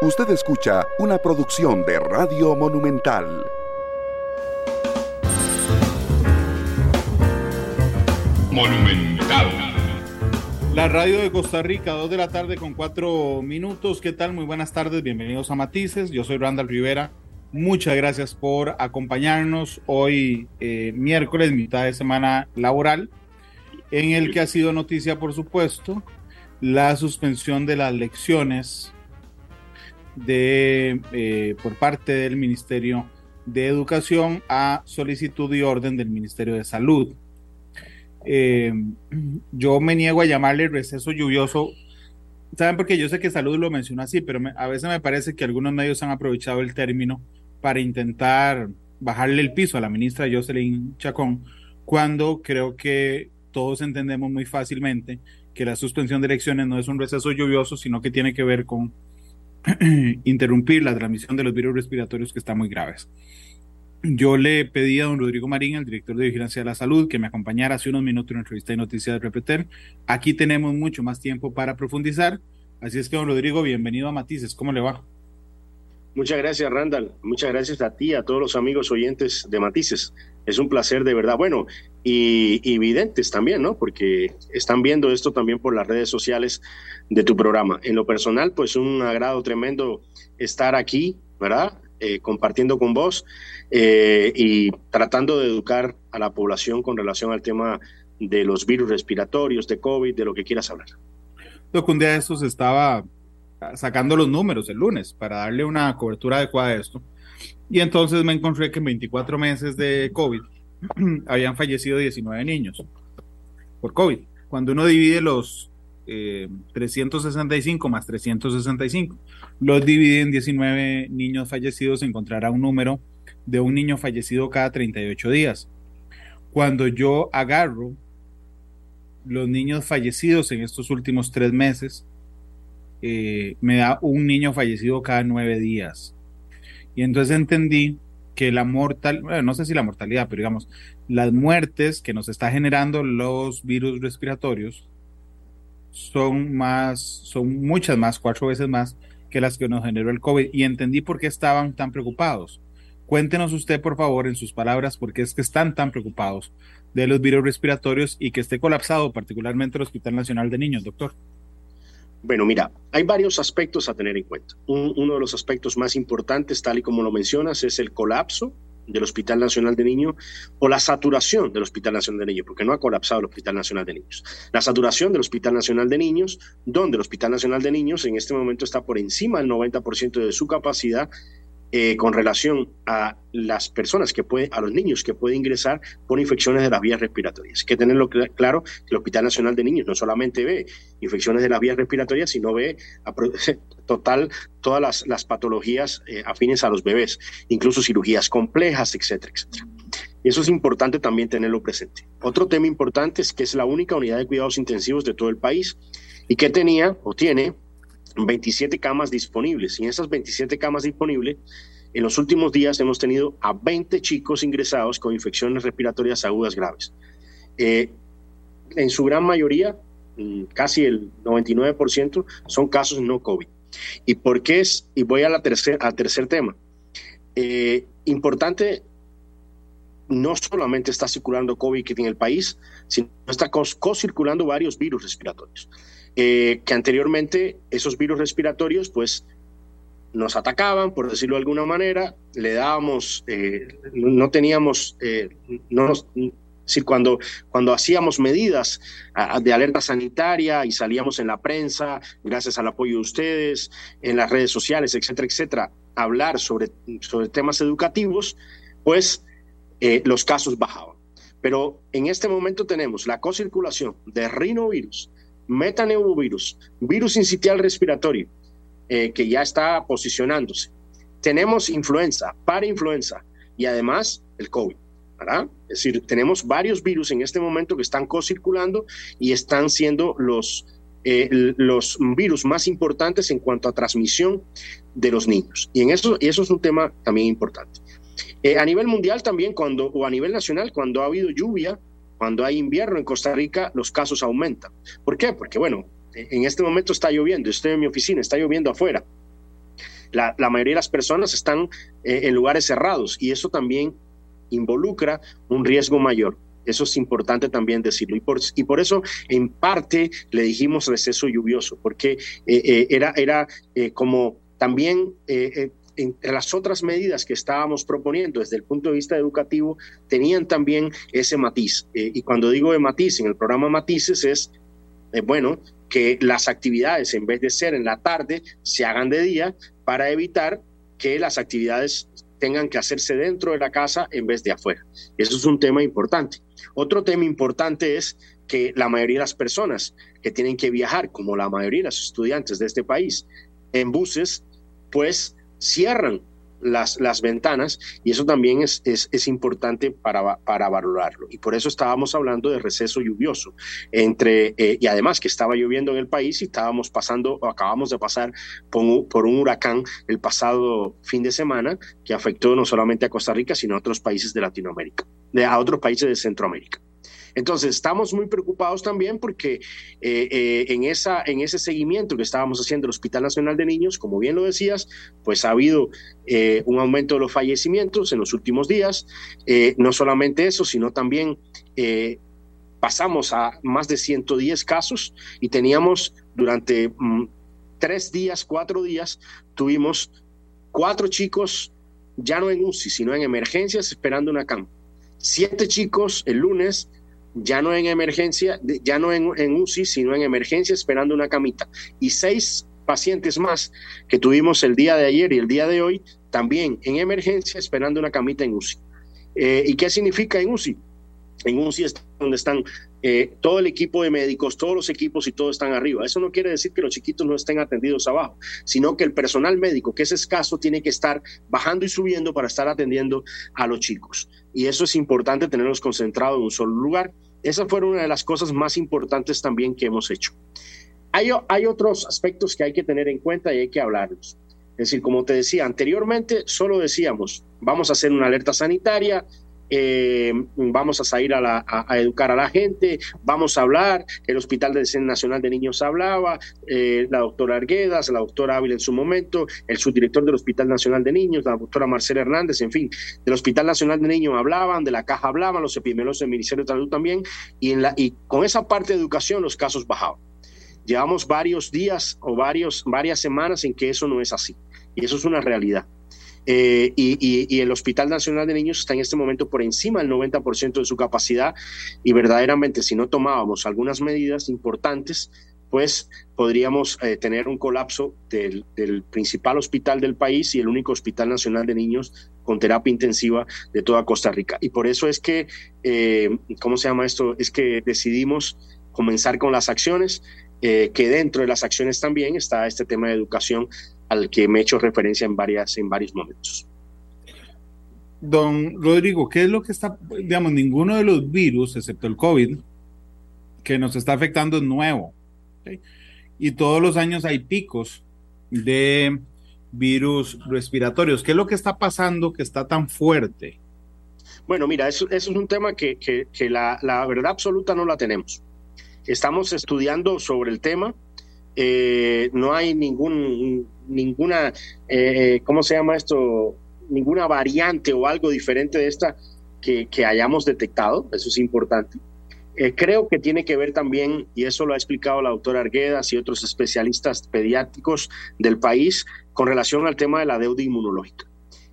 Usted escucha una producción de Radio Monumental. Monumental. La radio de Costa Rica, 2 de la tarde con 4 minutos. ¿Qué tal? Muy buenas tardes, bienvenidos a Matices. Yo soy Randall Rivera. Muchas gracias por acompañarnos hoy, eh, miércoles, mitad de semana laboral, en el que ha sido noticia, por supuesto, la suspensión de las lecciones de, eh, por parte del Ministerio de Educación a solicitud y orden del Ministerio de Salud. Eh, yo me niego a llamarle receso lluvioso, ¿saben? Porque yo sé que Salud lo menciona así, pero a veces me parece que algunos medios han aprovechado el término para intentar bajarle el piso a la ministra Jocelyn Chacón, cuando creo que todos entendemos muy fácilmente que la suspensión de elecciones no es un receso lluvioso, sino que tiene que ver con interrumpir la transmisión de los virus respiratorios que están muy graves. Yo le pedí a don Rodrigo Marín, el director de Vigilancia de la Salud, que me acompañara hace unos minutos en una entrevista de noticias de Repeter. Aquí tenemos mucho más tiempo para profundizar. Así es que, don Rodrigo, bienvenido a Matices. ¿Cómo le va? Muchas gracias, Randall. Muchas gracias a ti, a todos los amigos oyentes de Matices. Es un placer de verdad. Bueno, y, y videntes también, ¿no? Porque están viendo esto también por las redes sociales de tu programa. En lo personal, pues un agrado tremendo estar aquí, ¿verdad? Eh, compartiendo con vos eh, y tratando de educar a la población con relación al tema de los virus respiratorios, de COVID, de lo que quieras hablar. Lo un día de estos estaba sacando los números el lunes para darle una cobertura adecuada a esto. Y entonces me encontré que en 24 meses de COVID habían fallecido 19 niños por COVID. Cuando uno divide los 365 eh, más 365, los divide en 19 niños fallecidos, encontrará un número de un niño fallecido cada 38 días. Cuando yo agarro los niños fallecidos en estos últimos tres meses, eh, me da un niño fallecido cada nueve días. Y entonces entendí que la mortal, bueno, no sé si la mortalidad, pero digamos, las muertes que nos está generando los virus respiratorios son más, son muchas más, cuatro veces más que las que nos generó el COVID. Y entendí por qué estaban tan preocupados. Cuéntenos usted, por favor, en sus palabras, por qué es que están tan preocupados de los virus respiratorios y que esté colapsado particularmente el Hospital Nacional de Niños, doctor. Bueno, mira, hay varios aspectos a tener en cuenta. uno de los aspectos más importantes, tal y como lo mencionas, es el colapso del Hospital Nacional de Niños o la saturación del Hospital Nacional de Niños, porque no ha colapsado el Hospital Nacional de Niños. La saturación del Hospital Nacional de Niños, donde el Hospital Nacional de Niños en este momento está por encima del 90% de su capacidad eh, con relación a las personas que pueden, a los niños que pueden ingresar por infecciones de las vías respiratorias. Hay que tenerlo claro que el Hospital Nacional de Niños no solamente ve infecciones de las vías respiratorias, sino ve a, total todas las, patologías eh, afines a los bebés, incluso cirugías complejas, etcétera, etcétera. Eso es importante también tenerlo presente. Otro tema importante es que es la única unidad de cuidados intensivos de todo el país y que tenía o tiene 27 camas disponibles. Y en esas 27 camas disponibles, en los últimos días hemos tenido a 20 chicos ingresados con infecciones respiratorias agudas graves. Eh, en su gran mayoría, mm, casi el 99%, son casos no COVID. ¿Y por qué es? Y voy a la tercer, al tercer tema. Eh, importante, no solamente está circulando COVID en el país, sino está co-circulando varios virus respiratorios. Eh, que anteriormente esos virus respiratorios pues nos atacaban, por decirlo de alguna manera, le dábamos, eh, no teníamos, eh, no cuando, cuando hacíamos medidas de alerta sanitaria y salíamos en la prensa, gracias al apoyo de ustedes, en las redes sociales, etcétera, etcétera, hablar sobre, sobre temas educativos, pues los casos bajaban. Pero en este momento tenemos la cocirculación de rinovirus, metaneurovirus, virus incitial respiratorio, eh, que ya está posicionándose. Tenemos influenza, parainfluenza y además el COVID. Es decir, tenemos varios virus en este momento que están co-circulando y están siendo los, eh, los virus más importantes en cuanto a transmisión de los niños. Y, en eso, y eso es un tema también importante. Eh, a nivel mundial también, cuando, o a nivel nacional, cuando ha habido lluvia, cuando hay invierno en Costa Rica, los casos aumentan. ¿Por qué? Porque, bueno, en este momento está lloviendo, estoy en mi oficina, está lloviendo afuera. La, mayoría de las personas están eh, en lugares cerrados y eso también involucra un riesgo mayor. Eso es importante también decirlo. Y por, y por eso, en parte, le dijimos receso lluvioso, porque era, era como también entre las otras medidas que estábamos proponiendo desde el punto de vista educativo, tenían también ese matiz. Eh, y cuando digo de matiz, en el programa Matices es, eh, bueno, que las actividades en vez de ser en la tarde, se hagan de día para evitar que las actividades tengan que hacerse dentro de la casa en vez de afuera. Eso es un tema importante. Otro tema importante es que la mayoría de las personas que tienen que viajar, como la mayoría de los estudiantes de este país, en buses, pues cierran las, las ventanas y eso también es, es, importante para, para valorarlo. Y por eso estábamos hablando de receso lluvioso. Entre, eh, y además que estaba lloviendo en el país y estábamos pasando, acabamos de pasar por un, por un huracán el pasado fin de semana que afectó no solamente a Costa Rica, sino a otros países de Latinoamérica, de, a otros países de Centroamérica. Entonces, estamos muy preocupados también porque eh, eh, en, esa, en ese seguimiento que estábamos haciendo el Hospital Nacional de Niños, como bien lo decías, pues ha habido eh, un aumento de los fallecimientos en los últimos días. no solamente eso, sino también pasamos a más de 110 casos y teníamos durante mm, tres días, cuatro días, tuvimos cuatro chicos ya no en UCI, sino en emergencias esperando una cama. Siete chicos el lunes ya no en emergencia, ya no en, en UCI, sino en emergencia esperando una camita. Y seis pacientes más que tuvimos el día de ayer y el día de hoy, también en emergencia esperando una camita en UCI. Eh, ¿Y qué significa en UCI? En UCI es donde están eh, todo el equipo de médicos, todos los equipos y todo están arriba. Eso no quiere decir que los chiquitos no estén atendidos abajo, sino que el personal médico, que es escaso, tiene que estar bajando y subiendo para estar atendiendo a los chicos. Y eso es importante tenerlos concentrados en un solo lugar. Esa fue una de las cosas más importantes también que hemos hecho. Hay, hay otros aspectos que hay que tener en cuenta y hay que hablarlos. Es decir, como te decía anteriormente, solo decíamos, vamos a hacer una alerta sanitaria, eh, vamos a salir a, educar a la gente, vamos a hablar, el Hospital Nacional de Niños hablaba, eh, la doctora Arguedas, la doctora Ávila en su momento, el subdirector del Hospital Nacional de Niños, la doctora Marcela Hernández, en fin, del Hospital Nacional de Niños hablaban, de la caja hablaban, los epidemiólogos del Ministerio de Salud también, y, en la, y con esa parte de educación los casos bajaban. Llevamos varios días o varios, varias semanas en que eso no es así, y eso es una realidad. Eh, y, el Hospital Nacional de Niños está en este momento por encima del 90% de su capacidad y verdaderamente si no tomábamos algunas medidas importantes, pues podríamos eh, tener un colapso del, principal hospital del país y el único Hospital Nacional de Niños con terapia intensiva de toda Costa Rica. Y por eso es que, eh, ¿cómo se llama esto? Es que decidimos comenzar con las acciones, que dentro de las acciones también está este tema de educación al que me he hecho referencia en, varias, en varios momentos. Don Rodrigo, ¿qué es lo que está, digamos, ninguno de los virus, excepto el COVID, que nos está afectando es nuevo? Y todos los años hay picos de virus respiratorios. ¿Qué es lo que está pasando que está tan fuerte? Bueno, mira, eso, es un tema que, que, la, la, verdad absoluta no la tenemos. Estamos estudiando sobre el tema. Eh, no hay ninguna, eh, ¿cómo se llama esto? Ninguna variante o algo diferente de esta que, que hayamos detectado, eso es importante. Eh, creo que tiene que ver también, y eso lo ha explicado la doctora Arguedas y otros especialistas pediátricos del país, con relación al tema de la deuda inmunológica.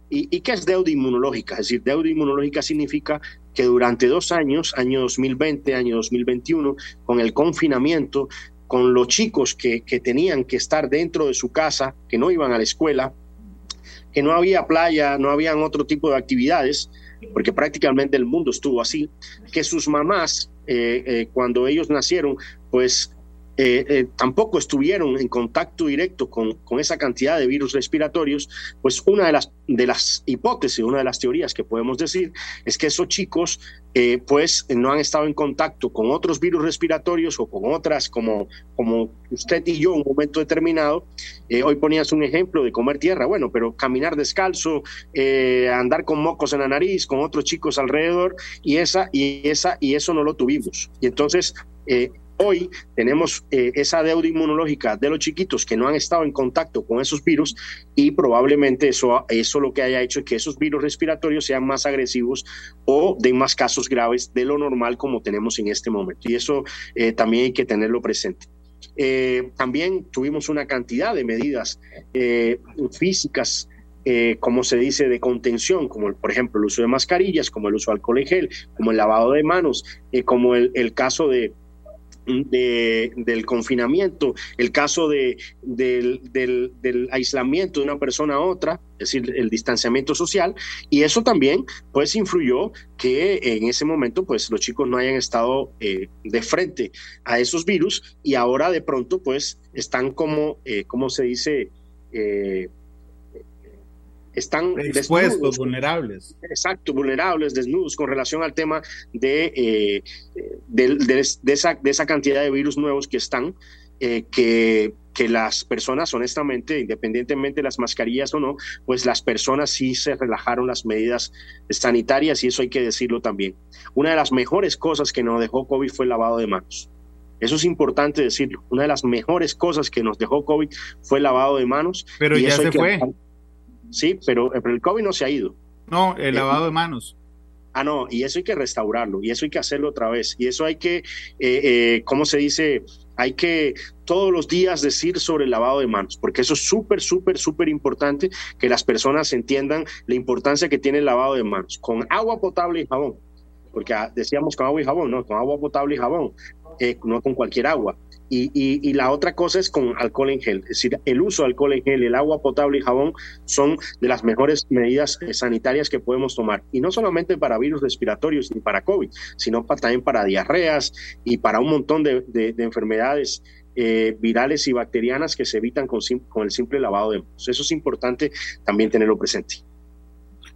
¿Y, ¿Y, qué es deuda inmunológica? Es decir, deuda inmunológica significa que durante dos años, año 2020, año 2021, con el confinamiento, con los chicos que, tenían que estar dentro de su casa, que no iban a la escuela, que no había playa, no habían otro tipo de actividades, porque prácticamente el mundo estuvo así, que sus mamás, eh, eh, cuando ellos nacieron, pues eh, eh, tampoco estuvieron en contacto directo con, con, esa cantidad de virus respiratorios, pues una de las, de las hipótesis, una de las teorías que podemos decir es que esos chicos eh, pues no han estado en contacto con otros virus respiratorios o con otras como, como usted y yo en un momento determinado. hoy ponías un ejemplo de comer tierra, bueno, pero caminar descalzo, andar con mocos en la nariz, con otros chicos alrededor y, esa, y, esa, y eso no lo tuvimos. Y entonces Hoy tenemos eh, esa deuda inmunológica de los chiquitos que no han estado en contacto con esos virus y probablemente eso, eso lo que haya hecho es que esos virus respiratorios sean más agresivos o den más casos graves de lo normal como tenemos en este momento. Y eso eh, también hay que tenerlo presente. Eh, también tuvimos una cantidad de medidas físicas como se dice, de contención, como por ejemplo el uso de mascarillas, como el uso de alcohol en gel, como el lavado de manos, como el, caso de, del confinamiento, el caso de, del, del, aislamiento de una persona a otra, es decir, el distanciamiento social, y eso también pues influyó que en ese momento pues los chicos no hayan estado eh, de frente a esos virus y ahora de pronto pues están como, eh, ¿cómo se dice? Eh, están expuestos, vulnerables. Exacto, vulnerables, desnudos con relación al tema de, eh, de, esa, de esa cantidad de virus nuevos que están, eh, que, que las personas, honestamente, independientemente de las mascarillas o no, pues las personas sí se relajaron las medidas sanitarias y eso hay que decirlo también. Una de las mejores cosas que nos dejó COVID fue el lavado de manos. Eso es importante decirlo. Una de las mejores cosas que nos dejó COVID fue el lavado de manos. Pero ya se fue. Sí, pero, el COVID no se ha ido. No, el eh, lavado de manos. Ah, no, y eso hay que restaurarlo, y eso hay que hacerlo otra vez, y eso hay que, eh, eh, ¿cómo se dice? Hay que todos los días decir sobre el lavado de manos, porque eso es súper, súper, súper importante que las personas entiendan la importancia que tiene el lavado de manos, con agua potable y jabón, porque ah, decíamos con agua y jabón, no, con agua potable y jabón, no con cualquier agua. Y, la otra cosa es con alcohol en gel. Es decir, el uso de alcohol en gel, el agua potable y jabón son de las mejores medidas eh, sanitarias que podemos tomar. Y no solamente para virus respiratorios ni para COVID, sino también para diarreas y para un montón de, enfermedades eh, virales y bacterianas que se evitan con, el simple lavado de manos. Eso es importante también tenerlo presente.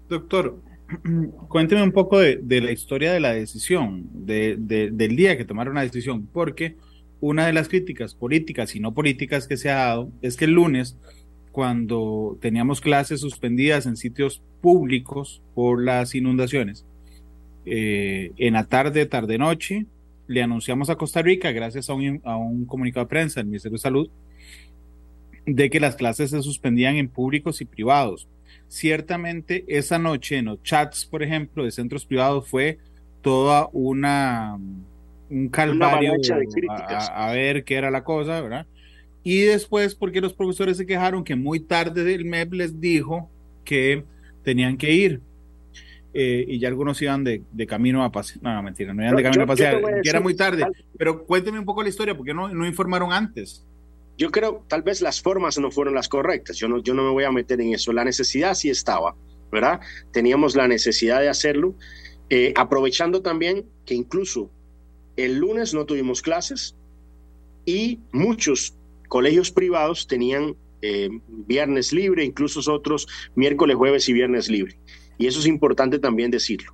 Doctor, cuénteme un poco de, la historia de la decisión, del día que tomaron la decisión, porque una de las críticas políticas y no políticas que se ha dado es que el lunes, cuando teníamos clases suspendidas en sitios públicos por las inundaciones, eh, en la tarde, tarde-noche, le anunciamos a Costa Rica, gracias a un, a un comunicado de prensa del Ministerio de Salud, de que las clases se suspendían en públicos y privados. Ciertamente esa noche en los chats, por ejemplo, de centros privados fue toda una un calvario a, ver qué era la cosa, ¿verdad? Y después, porque los profesores se quejaron que muy tarde el MEP les dijo que tenían que ir. Eh, y ya algunos iban de, camino a pasear. No, mentira, no iban de camino a pasear, que era muy tarde. Pero cuénteme un poco la historia, porque no, no informaron antes. Yo creo, tal vez las formas no fueron las correctas. Yo no, yo no me voy a meter en eso. La necesidad sí estaba, ¿verdad? Teníamos la necesidad de hacerlo, eh, aprovechando también que incluso el lunes no tuvimos clases y muchos colegios privados tenían eh, viernes libre, incluso otros miércoles, jueves y viernes libre. Y eso es importante también decirlo.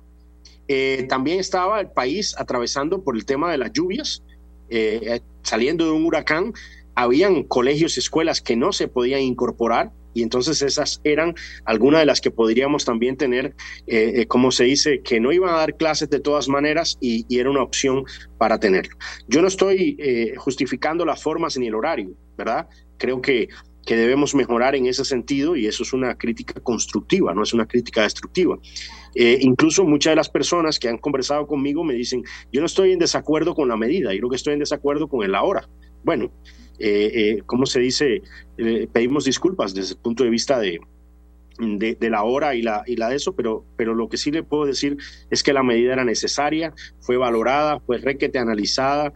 Eh, también estaba el país atravesando por el tema de las lluvias, eh, saliendo de un huracán, habían colegios y escuelas que no se podían incorporar y entonces esas eran algunas de las que podríamos también tener, eh, eh, como se dice, que no iban a dar clases de todas maneras y, era una opción para tenerlo. Yo no estoy eh, justificando las formas ni el horario, ¿verdad? Creo que que debemos mejorar en ese sentido y eso es una crítica constructiva, no es una crítica destructiva. incluso muchas de las personas que han conversado conmigo me dicen, yo no estoy en desacuerdo con la medida, yo lo que estoy en desacuerdo con el ahora. Bueno, eh, eh, ¿cómo se dice? Eh, pedimos disculpas desde el punto de vista de, la hora y la, de eso, pero, pero lo que sí le puedo decir es que la medida era necesaria, fue valorada, fue requete analizada,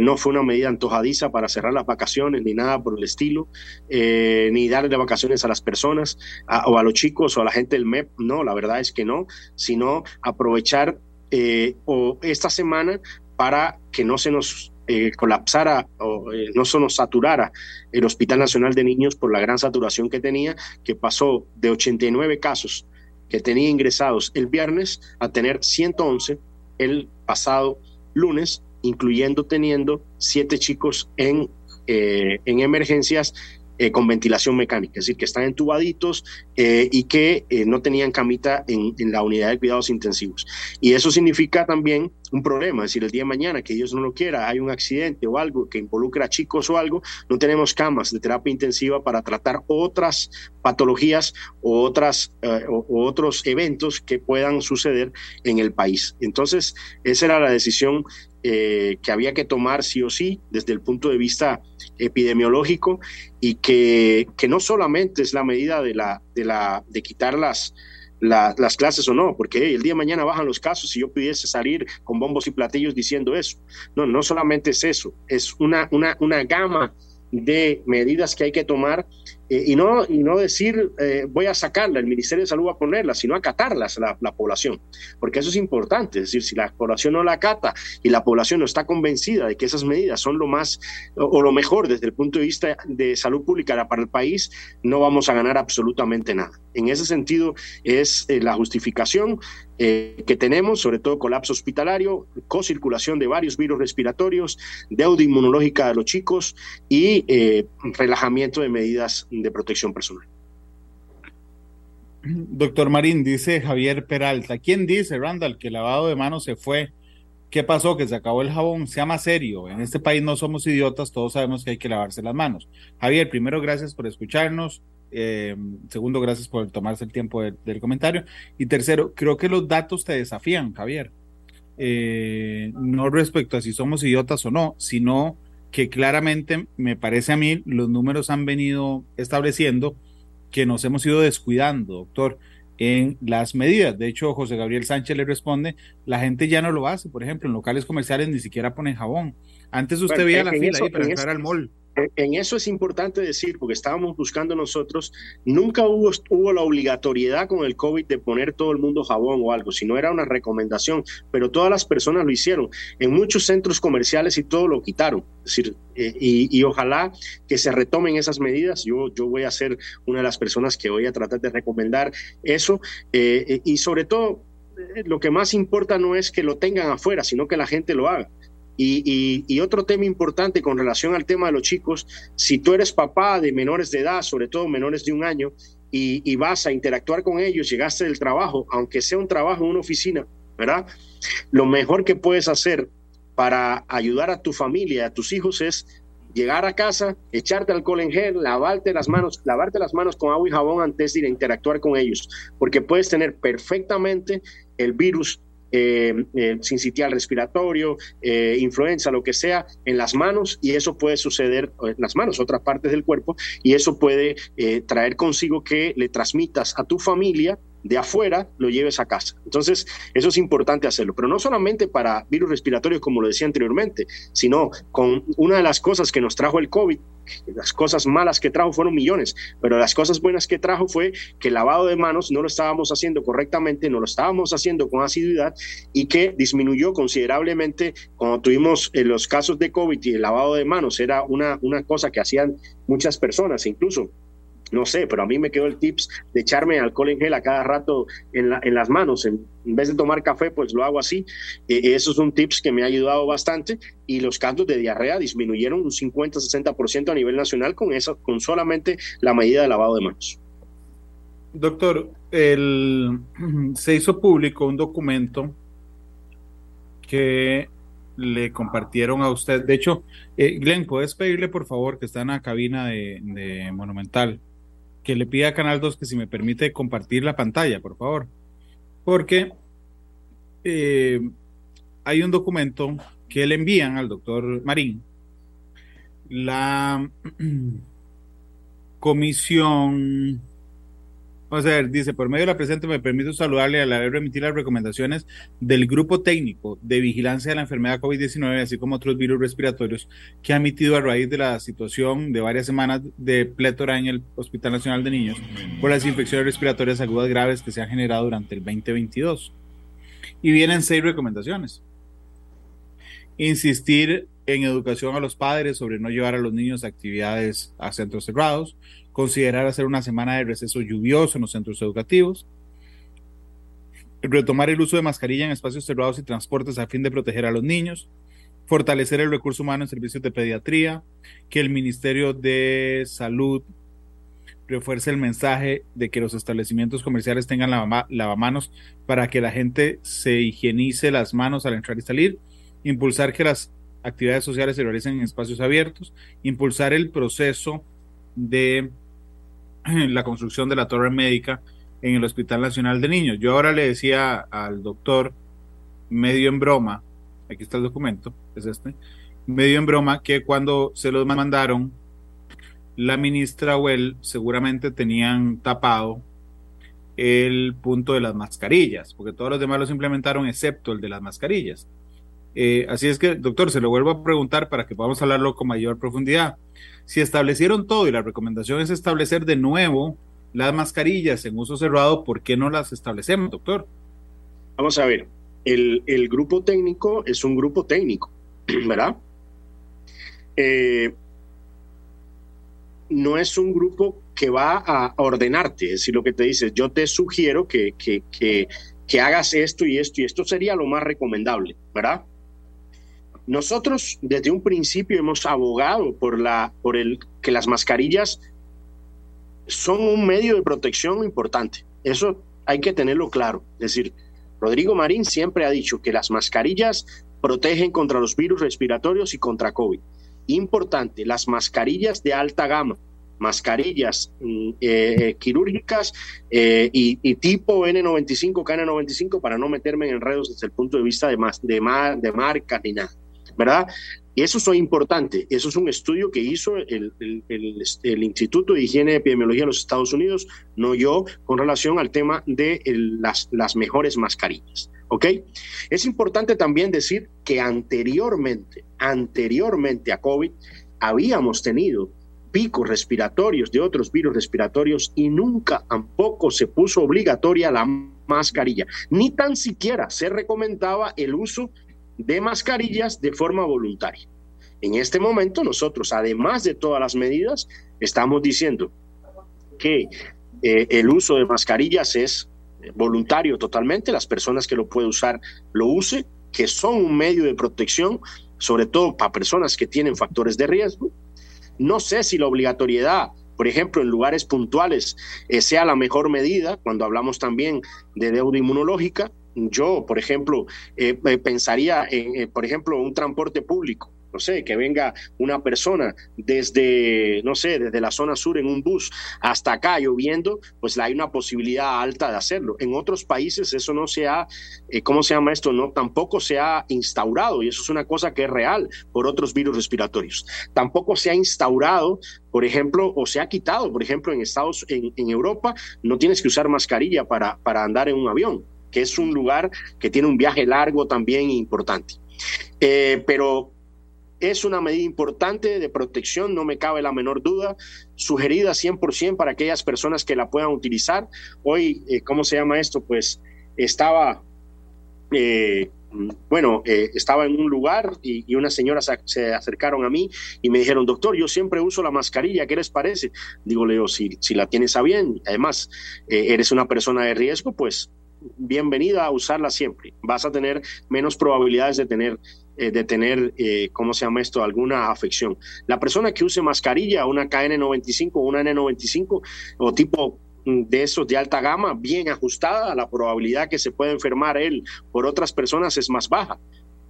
no fue una medida antojadiza para cerrar las vacaciones ni nada por el estilo, ni darle vacaciones a las personas o a los chicos o a la gente del MEP, no, la verdad es que no, sino aprovechar esta semana para que no se nos eh, colapsara o eh, no solo saturara el Hospital Nacional de Niños por la gran saturación que tenía, que pasó de 89 casos que tenía ingresados el viernes a tener 111 el pasado lunes, incluyendo teniendo siete chicos en, eh, en emergencias con ventilación mecánica, es decir, que están entubaditos y que no tenían camita en, en, la unidad de cuidados intensivos. Y eso significa también un problema, es decir, el día de mañana, que Dios no lo quiera, hay un accidente o algo que involucra a chicos o algo, no tenemos camas de terapia intensiva para tratar otras patologías o, otras, eh, otros eventos que puedan suceder en el país. Entonces, esa era la decisión eh, que había que tomar sí o sí desde el punto de vista epidemiológico y que, que no solamente es la medida de, la, de, la, de quitar las, las clases o no, porque el día de mañana bajan los casos y yo pudiese salir con bombos y platillos diciendo eso. No, no solamente es eso, es una, una, una gama de medidas que hay que tomar eh, y, no, y no decir eh, voy a sacarla, el Ministerio de Salud va a ponerla, sino acatarlas la, la población, porque eso es importante, es decir, si la población no la acata y la población no está convencida de que esas medidas son lo más o, lo mejor desde el punto de vista de salud pública para el país, no vamos a ganar absolutamente nada. En ese sentido es eh, la justificación que tenemos, sobre todo colapso hospitalario, cocirculación de varios virus respiratorios, deuda inmunológica de los chicos y relajamiento de medidas de protección personal. Doctor Marín, dice Javier Peralta, ¿quién dice, Randall, que el lavado de manos se fue? ¿Qué pasó? Que se acabó el jabón. Sea más serio. En este país no somos idiotas, todos sabemos que hay que lavarse las manos. Javier, primero, gracias por escucharnos. Eh, segundo, gracias por tomarse el tiempo del comentario. Y tercero, creo que los datos te desafían, Javier. Eh, no respecto a si somos idiotas o no, sino que claramente me parece a mí los números han venido estableciendo que nos hemos ido descuidando, doctor, en las medidas. De hecho, José Gabriel Sánchez le responde, la gente ya no lo hace, por ejemplo, en locales comerciales ni siquiera ponen jabón. Antes usted veía la fila ahí para entrar al mall en eso es importante decir, porque estábamos buscando nosotros, nunca hubo, hubo la obligatoriedad con el COVID de poner todo el mundo jabón o algo, sino era una recomendación, pero todas las personas lo hicieron. En muchos centros comerciales y todo lo quitaron. Es decir, eh, y, ojalá que se retomen esas medidas. Yo, yo voy a ser una de las personas que voy a tratar de recomendar eso. Eh, y sobre todo, eh, lo que más importa no es que lo tengan afuera, sino que la gente lo haga. Y, otro tema importante con relación al tema de los chicos, si tú eres papá de menores de edad, sobre todo menores de un año, y, vas a interactuar con ellos, llegaste del trabajo, aunque sea un trabajo en una oficina, ¿verdad? Lo mejor que puedes hacer para ayudar a tu familia, a tus hijos, es llegar a casa, echarte alcohol en gel, lavarte las manos, lavarte las manos con agua y jabón antes de interactuar con ellos, porque puedes tener perfectamente el virus eh, eh, sin sitial respiratorio, eh, influenza, lo que sea, en las manos y eso puede suceder en las manos, otras partes del cuerpo, y eso puede traer consigo que le transmitas a tu familia de afuera lo lleves a casa. Entonces, eso es importante hacerlo, pero no solamente para virus respiratorios, como lo decía anteriormente, sino con una de las cosas que nos trajo el COVID, las cosas malas que trajo fueron millones, pero las cosas buenas que trajo fue que el lavado de manos no lo estábamos haciendo correctamente, no lo estábamos haciendo con asiduidad y que disminuyó considerablemente cuando tuvimos eh, los casos de COVID y el lavado de manos era una, una cosa que hacían muchas personas, incluso no sé, pero a mí me quedó el tips de echarme alcohol en gel a cada rato en, en las manos. En, vez de tomar café, pues lo hago así. Eh, eso es un tips que me ha ayudado bastante y los casos de diarrea disminuyeron un 50-60% a nivel nacional con, eso, con solamente la medida de lavado de manos. Doctor, el, se hizo público un documento que le compartieron a usted. De hecho, eh, Glenn, ¿puedes pedirle por favor que está en la cabina de Monumental? Que le pida a Canal 2 que si me permite compartir la pantalla, por favor. Porque eh, hay un documento que le envían al doctor Marín. La comisión Vamos a ver, dice, por medio de la presente me permito saludarle al haber remitido las recomendaciones del Grupo Técnico de Vigilancia de la Enfermedad COVID-19, así como otros virus respiratorios, que ha emitido a raíz de la situación de varias semanas de plétora en el Hospital Nacional de Niños por las infecciones respiratorias agudas graves que se han generado durante el 2022. Y vienen seis recomendaciones. Insistir en educación a los padres sobre no llevar a los niños a actividades a centros cerrados, considerar hacer una semana de receso lluvioso en los centros educativos, retomar el uso de mascarilla en espacios cerrados y transportes a fin de proteger a los niños, fortalecer el recurso humano en servicios de pediatría, que el Ministerio de Salud refuerce el mensaje de que los establecimientos comerciales tengan lavamanos para que la gente se higienice las manos al entrar y salir, impulsar que las actividades sociales se realicen en espacios abiertos, impulsar el proceso de la construcción de la torre médica en el Hospital Nacional de Niños. Yo ahora le decía al doctor, medio en broma, aquí está el documento, es este, medio en broma, que cuando se los mandaron, la ministra Well seguramente tenían tapado el punto de las mascarillas, porque todos los demás los implementaron excepto el de las mascarillas. Eh, así es que, doctor, se lo vuelvo a preguntar para que podamos hablarlo con mayor profundidad. Si establecieron todo y la recomendación es establecer de nuevo las mascarillas en uso cerrado, ¿por qué no las establecemos, doctor? Vamos a ver, el, grupo técnico es un grupo técnico, ¿verdad? Eh, no es un grupo que va a ordenarte, es decir, lo que te dice, yo te sugiero que, que, que, que hagas esto y esto y esto sería lo más recomendable, ¿verdad? Nosotros desde un principio hemos abogado por, la, por el, que las mascarillas son un medio de protección importante. Eso hay que tenerlo claro. Es decir, Rodrigo Marín siempre ha dicho que las mascarillas protegen contra los virus respiratorios y contra COVID. Importante, las mascarillas de alta gama, mascarillas mm, eh, quirúrgicas eh, y, tipo N95, KN95 para no meterme en enredos desde el punto de vista de, de, de marca ni nada. ¿Verdad? Eso es importante. Eso es un estudio que hizo el, Instituto de Higiene y Epidemiología de los Estados Unidos, no yo, con relación al tema de las, las mejores mascarillas. ¿Ok? Es importante también decir que anteriormente, anteriormente a COVID, habíamos tenido picos respiratorios de otros virus respiratorios y nunca tampoco se puso obligatoria la mascarilla, ni tan siquiera se recomendaba el uso de mascarillas de forma voluntaria. En este momento nosotros, además de todas las medidas, estamos diciendo que eh, el uso de mascarillas es voluntario totalmente, las personas que lo pueden usar lo use, que son un medio de protección, sobre todo para personas que tienen factores de riesgo. No sé si la obligatoriedad por ejemplo, en lugares puntuales eh, sea la mejor medida, cuando hablamos también de deuda inmunológica, yo, por ejemplo, eh, eh, pensaría en, eh, por ejemplo, un transporte público no sé, que venga una persona desde, no sé, desde la zona sur en un bus hasta acá lloviendo, pues hay una posibilidad alta de hacerlo. En otros países eso no se ha, ¿cómo se llama esto? No, tampoco se ha instaurado y eso es una cosa que es real por otros virus respiratorios. Tampoco se ha instaurado, por ejemplo, o se ha quitado, por ejemplo, en Estados, en, en Europa, no tienes que usar mascarilla para, para andar en un avión que es un lugar que tiene un viaje largo también importante. Eh, pero es una medida importante de protección, no me cabe la menor duda, sugerida 100% para aquellas personas que la puedan utilizar. Hoy, eh, ¿cómo se llama esto? Pues estaba, eh, bueno, estaba en un lugar y, unas señoras se acercaron a mí y me dijeron, doctor, yo siempre uso la mascarilla, ¿qué les parece? Digo, Leo, si, si la tienes a bien, además eres una persona de riesgo, pues bienvenida a usarla siempre. Vas a tener menos probabilidades de tener, eh, de tener eh, ¿cómo se llama esto?, alguna afección. La persona que use mascarilla, una KN95 o una N95 o tipo mm, de esos de alta gama, bien ajustada, la probabilidad que se pueda enfermar él por otras personas es más baja.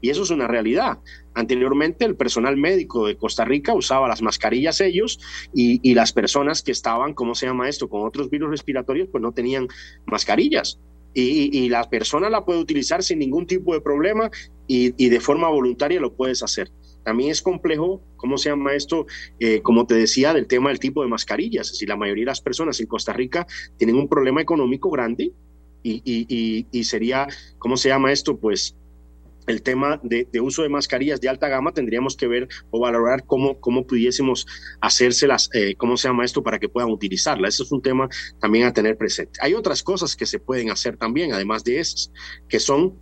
Y eso es una realidad. Anteriormente el personal médico de Costa Rica usaba las mascarillas ellos y, y, las personas que estaban, ¿cómo se llama esto?, con otros virus respiratorios, pues no tenían mascarillas y, la persona la puede utilizar sin ningún tipo de problema y, de forma voluntaria lo puedes hacer. También es complejo, ¿cómo se llama esto? Eh, como te decía, del tema del tipo de mascarillas. Decir, la mayoría de las personas en Costa Rica tienen un problema económico grande y, y sería, ¿cómo se llama esto? Pues el tema de, uso de mascarillas de alta gama, tendríamos que ver o valorar cómo, cómo pudiésemos hacérselas, eh, cómo se llama esto, para que puedan utilizarlas. Eso es un tema también a tener presente. Hay otras cosas que se pueden hacer también, además de esas, que son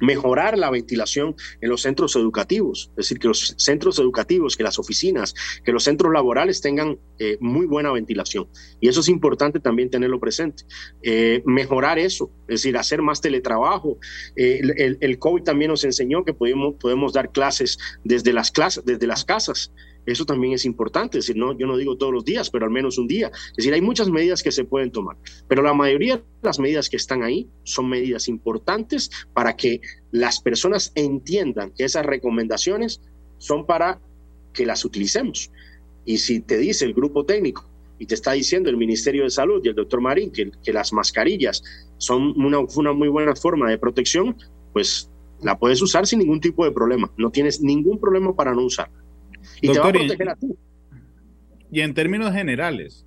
mejorar la ventilación en los centros educativos, es decir, que los centros educativos, que las oficinas, que los centros laborales tengan eh, muy buena ventilación. Y eso es importante también tenerlo presente. Eh, mejorar eso, es decir, hacer más teletrabajo. Eh, el, el, COVID también nos enseñó que podemos, podemos dar clases desde las, clases, desde las casas. Eso también es importante, es no, yo no digo todos los días, pero al menos un día. Es decir, hay muchas medidas que se pueden tomar, pero la mayoría de las medidas que están ahí son medidas importantes para que las personas entiendan que esas recomendaciones son para que las utilicemos. Y si te dice el grupo técnico y te está diciendo el Ministerio de Salud y el doctor Marín que, que las mascarillas son una, una muy buena forma de protección, pues la puedes usar sin ningún tipo de problema. No tienes ningún problema para no usarla. Y te va a proteger a ti. Y en términos generales,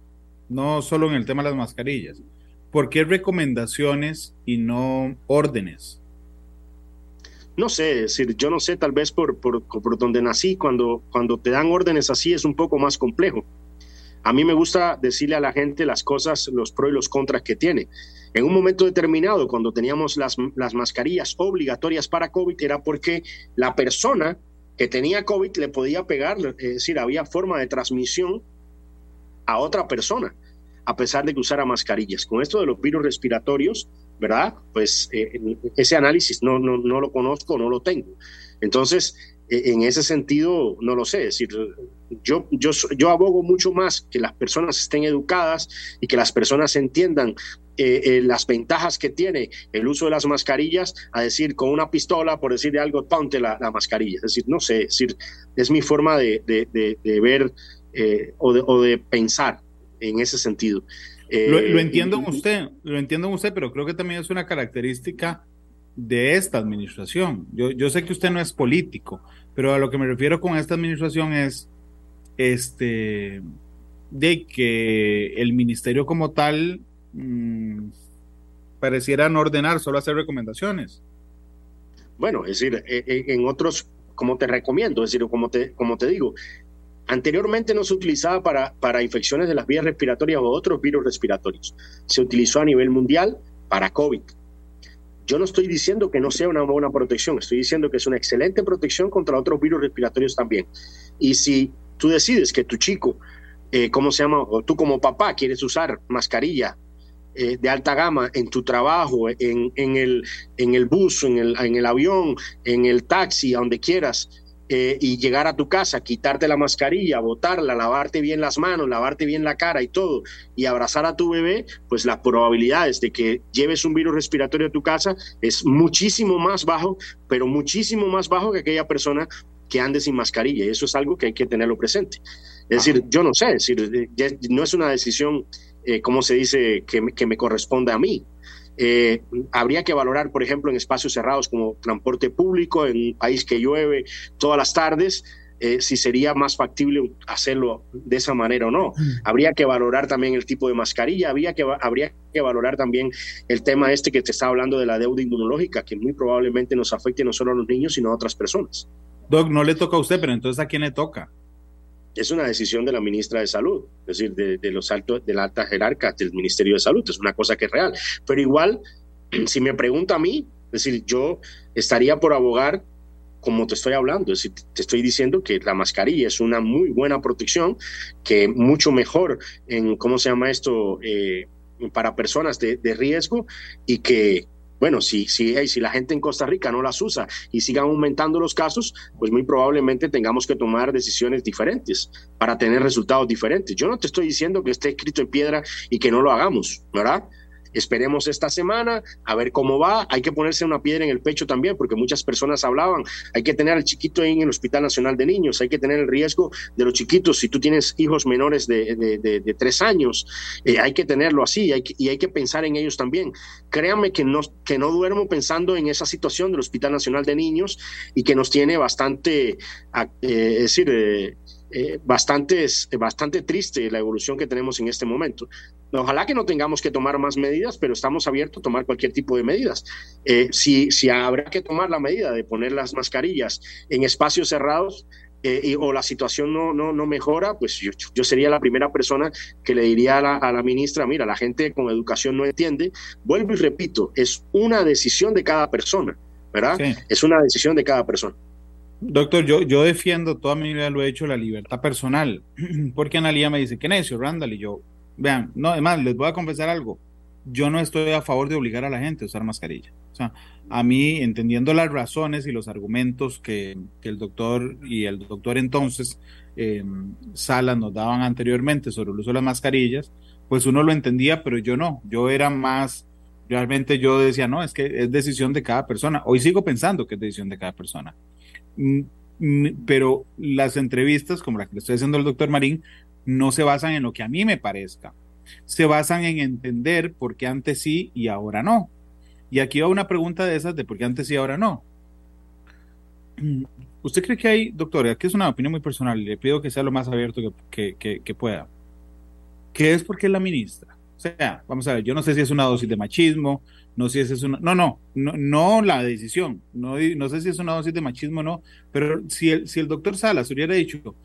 no solo en el tema de las mascarillas, ¿por qué recomendaciones y no órdenes? No sé, decir, yo no sé, tal vez por, por, por, donde nací, cuando, cuando te dan órdenes así es un poco más complejo. A mí me gusta decirle a la gente las cosas, los pros y los contras que tiene. En un momento determinado, cuando teníamos las, las mascarillas obligatorias para COVID, era porque la persona que tenía COVID le podía pegar, es decir, había forma de transmisión a otra persona, a pesar de que usara mascarillas. Con esto de los virus respiratorios, ¿verdad? Pues eh, ese análisis no, no, no lo conozco, no lo tengo. Entonces, e, en ese sentido, no lo sé. Es decir, yo, yo, yo abogo mucho más que las personas estén educadas y que las personas entiendan eh, eh, las ventajas que tiene el uso de las mascarillas a decir con una pistola, por decir algo, ponte la, mascarilla. Es decir, no sé, es decir, es mi forma de, de, ver eh, o, o, de, pensar en ese sentido. Lo, lo, entiendo en usted, lo entiendo en usted, pero creo que también es una característica de esta administración. Yo, yo sé que usted no es político, pero a lo que me refiero con esta administración es este de que el ministerio como tal mmm, parecieran ordenar, solo hacer recomendaciones. Bueno, es decir, eh, eh, en otros, como te recomiendo, es decir, como te, como te digo, anteriormente no se utilizaba para, para infecciones de las vías respiratorias o otros virus respiratorios. Se utilizó a nivel mundial para COVID. Yo no estoy diciendo que no sea una buena protección, estoy diciendo que es una excelente protección contra otros virus respiratorios también. Y si tú decides que tu chico, eh, ¿cómo se llama? O tú como papá quieres usar mascarilla eh, de alta gama en tu trabajo, en, en, el, en el bus, en el, en el avión, en el taxi, a donde quieras, eh, y llegar a tu casa, quitarte la mascarilla, botarla, lavarte bien las manos, lavarte bien la cara y todo, y abrazar a tu bebé, pues las probabilidades de que lleves un virus respiratorio a tu casa es muchísimo más bajo, pero muchísimo más bajo que aquella persona que ande sin mascarilla. Y eso es algo que hay que tenerlo presente. Es decir, yo no sé, es decir, no es una decisión eh, ¿cómo se dice?, que, que me corresponde a mí. Eh, habría que valorar, por ejemplo, en espacios cerrados como transporte público, en un país que llueve todas las tardes, eh, si sería más factible hacerlo de esa manera o no. Mm. Habría que valorar también el tipo de mascarilla, habría que, habría que valorar también el tema este que te estaba hablando de la deuda inmunológica, que muy probablemente nos afecte no solo a los niños, sino a otras personas. Doc, no le toca a usted, pero entonces ¿a quién le toca? Es una decisión de la ministra de Salud, es decir, de, los altos, de la alta jerarca del Ministerio de Salud, es una cosa que es real. Pero igual, si me pregunta a mí, es decir, yo estaría por abogar como te estoy hablando, es decir, te estoy diciendo que la mascarilla es una muy buena protección, que mucho mejor en, ¿cómo se llama esto?, eh, para personas de riesgo y que bueno, si, si, si la gente en Costa Rica no las usa y sigan aumentando los casos, pues muy probablemente tengamos que tomar decisiones diferentes para tener resultados diferentes. Yo no te estoy diciendo que esté escrito en piedra y que no lo hagamos, ¿verdad? Esperemos esta semana a ver cómo va. Hay que ponerse una piedra en el pecho también, porque muchas personas hablaban. Hay que tener al chiquito en el Hospital Nacional de Niños. Hay que tener el riesgo de los chiquitos. Si tú tienes hijos menores de, de, tres años, eh, hay que tenerlo así hay y hay que pensar en ellos también. Créanme que no, que no duermo pensando en esa situación del Hospital Nacional de Niños y que nos tiene bastante, eh, es decir, eh, eh, bastante, bastante triste la evolución que tenemos en este momento. Ojalá que no tengamos que tomar más medidas, pero estamos abiertos a tomar cualquier tipo de medidas. Eh, si, si habrá que tomar la medida de poner las mascarillas en espacios cerrados, eh, o la situación no, no, no mejora, pues yo, yo, sería la primera persona que le diría a la, a la, ministra, mira, la gente con educación no entiende. Vuelvo y repito, es una decisión de cada persona, ¿verdad? Es una decisión de cada persona. Doctor, yo, yo defiendo, toda mi vida lo he hecho, la libertad personal, porque Analia me dice, ¿qué necio, Randall? Y yo, vean, no, además, les voy a confesar algo, yo no estoy a favor de obligar a la gente a usar mascarilla. O sea, a mí, entendiendo las razones y los argumentos que, el doctor y el doctor entonces eh, Salas nos daban anteriormente sobre el uso de las mascarillas, pues uno lo entendía, pero yo no. Yo era más, realmente yo decía, no, es que es decisión de cada persona. Hoy sigo pensando que es decisión de cada persona. Mm, mm, pero las entrevistas, como la que le estoy haciendo al doctor Marín, no se basan en lo que a mí me parezca. Se basan en entender por qué antes sí y ahora no. Y aquí va una pregunta de esas de por qué antes sí y ahora no. ¿Usted cree que hay, doctor, aquí es una opinión muy personal, le pido que sea lo más abierto que, que, pueda, ¿Qué es porque es la ministra? O sea, vamos a ver, yo no sé si es una dosis de machismo, no sé si es una... No, no, no, no la decisión, no, no sé si es una dosis de machismo o no, pero si el, si el doctor Salas hubiera dicho,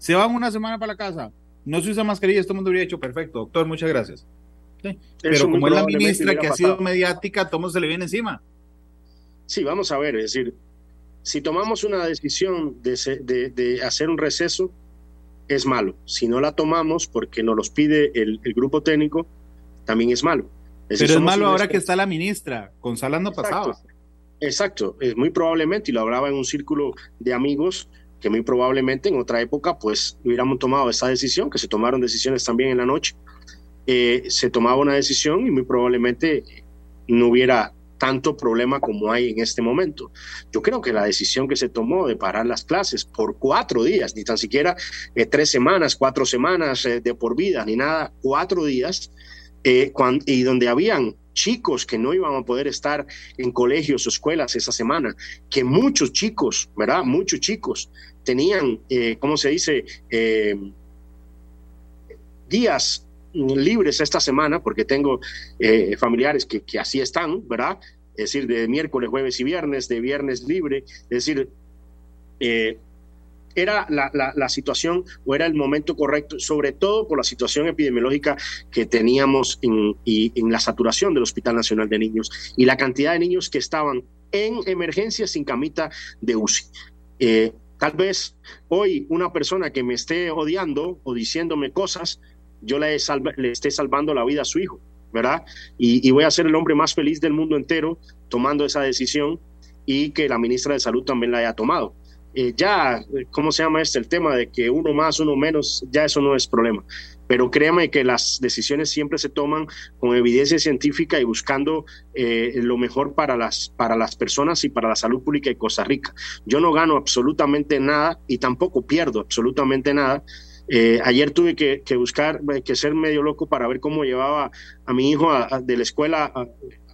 se van una semana para la casa, no se usa mascarilla, todo el mundo hubiera dicho, perfecto, doctor, muchas gracias. Pero como es la ministra que ha sido mediática, todo se le viene encima. Sí, vamos a ver, es decir, si tomamos una decisión de, de, hacer un receso, es malo. Si no la tomamos porque nos los pide el, grupo técnico, también es malo. Pero es malo ahora que está la ministra, con Salando pasado. Exacto, es muy probablemente, y lo hablaba en un círculo de amigos, que muy probablemente en otra época pues hubiéramos tomado esa decisión, que se tomaron decisiones también en la noche, eh, se tomaba una decisión y muy probablemente no hubiera tanto problema como hay en este momento. Yo creo que la decisión que se tomó de parar las clases por cuatro días, ni tan siquiera eh, tres semanas, cuatro semanas eh, de por vida, ni nada, cuatro días, y donde habían chicos que no iban a poder estar en colegios o escuelas esa semana, que muchos chicos, ¿verdad? Muchos chicos tenían, ¿cómo se dice? días libres esta semana, porque tengo eh, familiares que, que, así están, ¿verdad? Es decir, de miércoles, jueves y viernes, de viernes libre, es decir, eh, era la, la, situación o era el momento correcto, sobre todo por la situación epidemiológica que teníamos en, y, en la saturación del Hospital Nacional de Niños y la cantidad de niños que estaban en emergencia sin camita de UCI. Eh, tal vez hoy una persona que me esté odiando o diciéndome cosas, yo le, le esté salvando la vida a su hijo, ¿verdad? Y, voy a ser el hombre más feliz del mundo entero tomando esa decisión y que la ministra de Salud también la haya tomado. Eh, ya, ¿cómo se llama este? El tema de que uno más, uno menos, ya eso no es problema. Pero créame que las decisiones siempre se toman con evidencia científica y buscando eh, lo mejor para las, para las personas y para la salud pública de Costa Rica. Yo no gano absolutamente nada y tampoco pierdo absolutamente nada eh, ayer tuve que, buscar, eh, que ser medio loco para ver cómo llevaba a mi hijo de la escuela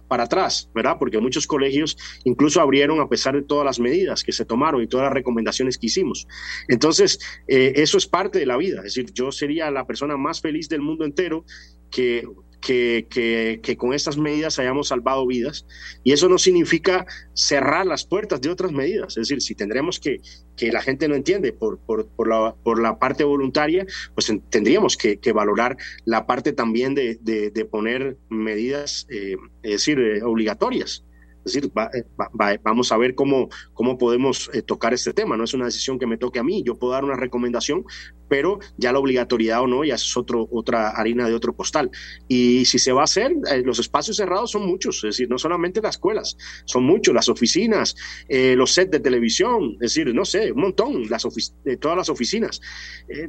para atrás, ¿verdad? Porque muchos colegios incluso abrieron a pesar de todas las medidas que se tomaron y todas las recomendaciones que hicimos. Entonces, eh, eso es parte de la vida. Es decir, yo sería la persona más feliz del mundo entero que que, que, con estas medidas hayamos salvado vidas. Y eso no significa cerrar las puertas de otras medidas. Es decir, si tendremos que, que la gente no entiende por, por, por, la, por la parte voluntaria, pues tendríamos que, valorar la parte también de, de, poner medidas, eh, es decir, eh, obligatorias. Es decir, eh, vamos a ver cómo, cómo podemos tocar este tema. No es una decisión que me toque a mí. Yo puedo dar una recomendación, pero ya la obligatoriedad o no, ya es otro, otra harina de otro postal. Y si se va a hacer, eh, los espacios cerrados son muchos, es decir, no solamente las escuelas, son muchos, las oficinas, eh, los sets de televisión, es decir, no sé, un montón, las eh, todas las oficinas,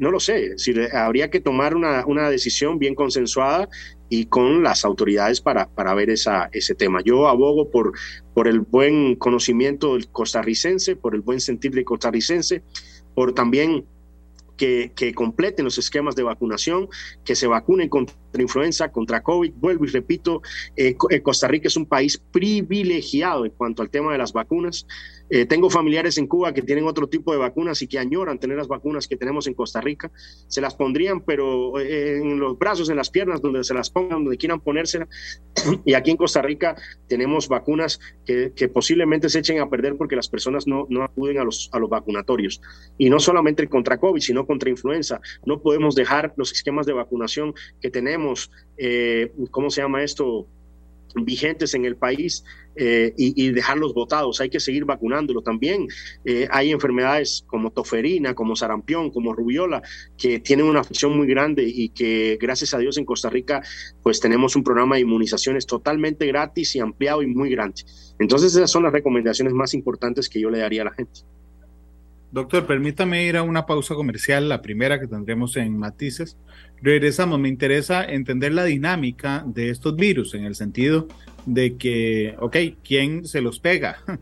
no lo sé, es decir, habría que tomar una, una decisión bien consensuada y con las autoridades para, para ver esa, ese tema. Yo abogo por, por el buen conocimiento del costarricense, por el buen sentir del costarricense, por también que, completen los esquemas de vacunación, que se vacunen contra influenza, contra COVID. Vuelvo y repito, eh, eh, Costa Rica es un país privilegiado en cuanto al tema de las vacunas. Eh, tengo familiares en Cuba que tienen otro tipo de vacunas y que añoran tener las vacunas que tenemos en Costa Rica. Se las pondrían, pero eh, en los brazos, en las piernas, donde se las pongan, donde quieran ponérselas. Y aquí en Costa Rica tenemos vacunas que, posiblemente se echen a perder porque las personas no, no acuden a los, a los vacunatorios. Y no solamente contra COVID, sino contra influenza. No podemos dejar los esquemas de vacunación que tenemos, eh, ¿cómo se llama esto? vigentes en el país eh, y, dejarlos votados. Hay que seguir vacunándolo también. Eh, hay enfermedades como toferina, como sarampión, como rubiola, que tienen una afección muy grande y que gracias a Dios en Costa Rica pues tenemos un programa de inmunizaciones totalmente gratis y ampliado y muy grande. Entonces esas son las recomendaciones más importantes que yo le daría a la gente. Doctor, permítame ir a una pausa comercial, la primera que tendremos en Matices. Regresamos, me interesa entender la dinámica de estos virus en el sentido de que, ok, ¿quién se los pega?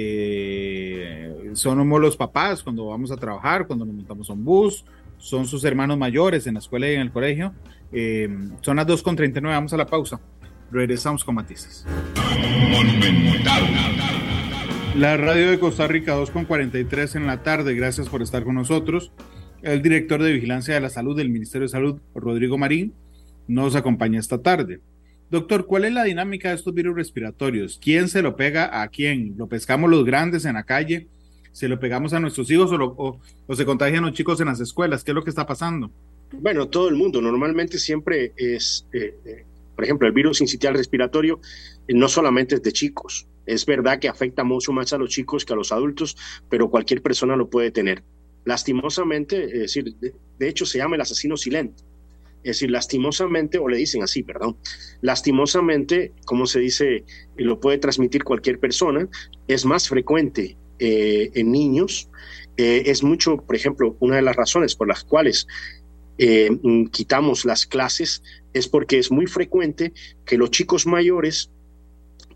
Eh, somos los papás cuando vamos a trabajar, cuando nos montamos un bus, son sus hermanos mayores en la escuela y en el colegio. Eh, son las 2.39, vamos a la pausa. Regresamos con Matices. La radio de Costa Rica 2.43 en la tarde, gracias por estar con nosotros. El director de Vigilancia de la Salud del Ministerio de Salud, Rodrigo Marín, nos acompaña esta tarde. Doctor, ¿cuál es la dinámica de estos virus respiratorios? ¿Quién se lo pega a quién? ¿Lo pescamos los grandes en la calle? ¿Se lo pegamos a nuestros hijos o, se contagian los chicos en las escuelas? ¿Qué es lo que está pasando? Bueno, todo el mundo. Normalmente siempre es, eh, eh, por ejemplo, el virus incitial respiratorio eh, no solamente es de chicos. Es verdad que afecta mucho más a los chicos que a los adultos, pero cualquier persona lo puede tener. Lastimosamente, es decir, de, hecho se llama el asesino silente. Es decir, lastimosamente, o le dicen así, perdón, lastimosamente, como se dice, lo puede transmitir cualquier persona, es más frecuente eh, en niños, eh, es mucho, por ejemplo, una de las razones por las cuales eh, quitamos las clases es porque es muy frecuente que los chicos mayores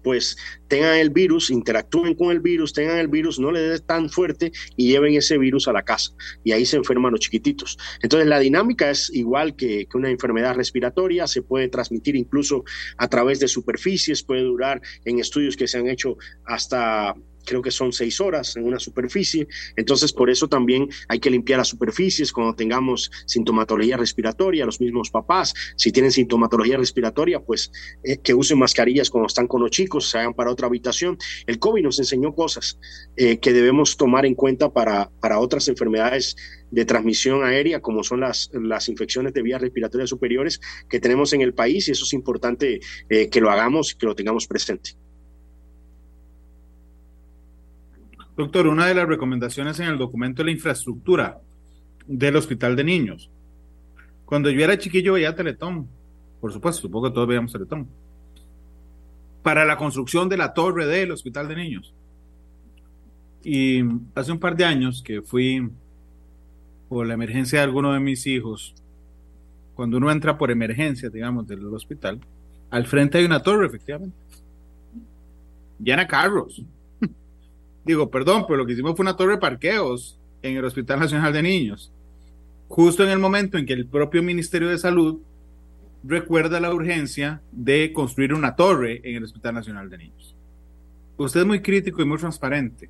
pues tengan el virus, interactúen con el virus, tengan el virus, no le dé tan fuerte y lleven ese virus a la casa. Y ahí se enferman los chiquititos. Entonces la dinámica es igual que una enfermedad respiratoria, se puede transmitir incluso a través de superficies, puede durar en estudios que se han hecho hasta creo que son seis horas en una superficie. Entonces, por eso también hay que limpiar las superficies cuando tengamos sintomatología respiratoria, los mismos papás, si tienen sintomatología respiratoria, pues eh, que usen mascarillas cuando están con los chicos, se hagan para otra habitación. El COVID nos enseñó cosas eh, que debemos tomar en cuenta para, para otras enfermedades de transmisión aérea, como son las, las infecciones de vías respiratorias superiores que tenemos en el país, y eso es importante eh, que lo hagamos y que lo tengamos presente. Doctor, una de las recomendaciones en el documento es la infraestructura del hospital de niños. Cuando yo era chiquillo veía Teletón, por supuesto, supongo que todos veíamos Teletón, para la construcción de la torre del hospital de niños. Y hace un par de años que fui por la emergencia de alguno de mis hijos, cuando uno entra por emergencia, digamos, del hospital, al frente hay una torre, efectivamente. Llena carros, Digo, perdón, pero lo que hicimos fue una torre de parqueos en el Hospital Nacional de Niños. Justo en el momento en que el propio Ministerio de Salud recuerda la urgencia de construir una torre en el Hospital Nacional de Niños. Usted es muy crítico y muy transparente.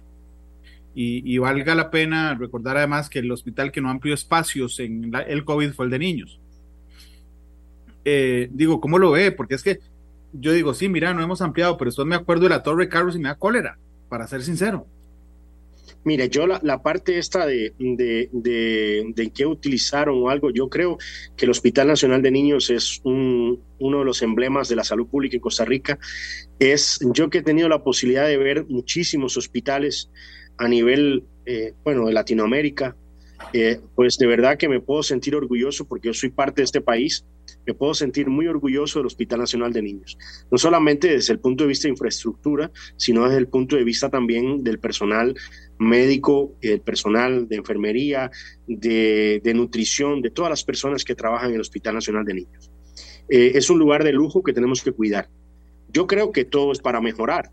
Y, valga la pena recordar además que el hospital que no amplió espacios en el COVID fue el de niños. Eh, digo, ¿cómo lo ve? Porque es que yo digo, sí, mira, no hemos ampliado, pero después me acuerdo de la torre Carlos y me da cólera para ser sincero. Mire, yo la, parte esta de, de, de, qué utilizaron o algo, yo creo que el Hospital Nacional de Niños es uno de los emblemas de la salud pública en Costa Rica. Es yo que he tenido la posibilidad de ver muchísimos hospitales a nivel, eh, bueno, de Latinoamérica, eh, pues de verdad que me puedo sentir orgulloso porque yo soy parte de este país me puedo sentir muy orgulloso del Hospital Nacional de Niños, no solamente desde el punto de vista de infraestructura, sino desde el punto de vista también del personal médico, el personal de enfermería, de, nutrición, de todas las personas que trabajan en el Hospital Nacional de Niños. Eh, es un lugar de lujo que tenemos que cuidar. Yo creo que todo es para mejorar,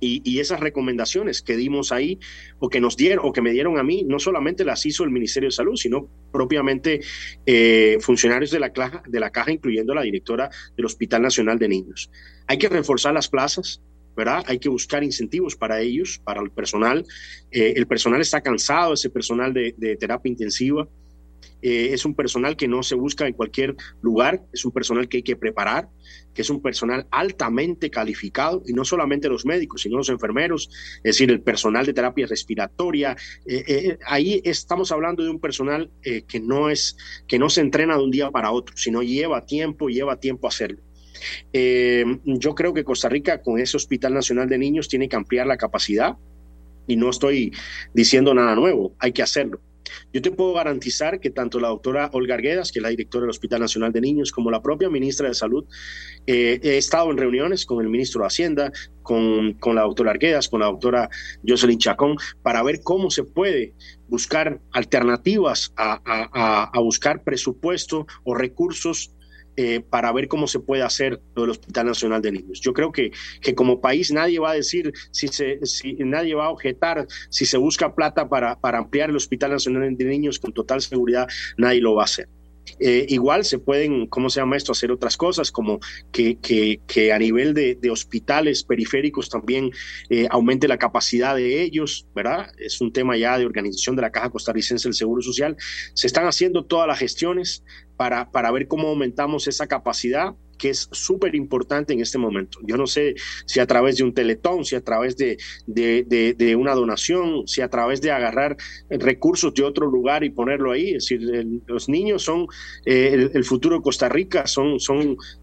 y, esas recomendaciones que dimos ahí o que nos dieron o que me dieron a mí, no solamente las hizo el Ministerio de Salud, sino propiamente eh, funcionarios de la, caja, de la caja, incluyendo la directora del Hospital Nacional de Niños. Hay que reforzar las plazas, ¿verdad? Hay que buscar incentivos para ellos, para el personal. Eh, el personal está cansado, ese personal de, de terapia intensiva. Eh, es un personal que no se busca en cualquier lugar, es un personal que hay que preparar, que es un personal altamente calificado, y no solamente los médicos, sino los enfermeros, es decir, el personal de terapia respiratoria. Eh, eh, ahí estamos hablando de un personal que, no es, que no se entrena de un día para otro, sino lleva tiempo, lleva tiempo hacerlo. Eh, yo creo que Costa Rica con ese Hospital Nacional de Niños tiene que ampliar la capacidad y no estoy diciendo nada nuevo, hay que hacerlo. Yo te puedo garantizar que tanto la doctora Olga Arguedas, que es la directora del Hospital Nacional de Niños, como la propia ministra de Salud, eh, he estado en reuniones con el ministro de Hacienda, con, con la doctora Arguedas, con la doctora Jocelyn Chacón, para ver cómo se puede buscar alternativas a, a, a buscar presupuesto o recursos eh, para ver cómo se puede hacer lo del Hospital Nacional de Niños. Yo creo que, que como país nadie va a decir, si, se, si nadie va a objetar, si se busca plata para, para ampliar el Hospital Nacional de Niños, con total seguridad nadie lo va a hacer. Eh, igual se pueden, ¿cómo se llama esto?, hacer otras cosas, como que, que, que a nivel de, de, hospitales periféricos también eh, aumente la capacidad de ellos, ¿verdad? Es un tema ya de organización de la Caja Costarricense del Seguro Social. Se están haciendo todas las gestiones para, para ver cómo aumentamos esa capacidad que es súper importante en este momento. Yo no sé si a través de un teletón, si a través de, de, una donación, si a través de agarrar recursos de otro lugar y ponerlo ahí. Es decir, los niños son eh, el, futuro de Costa Rica, son,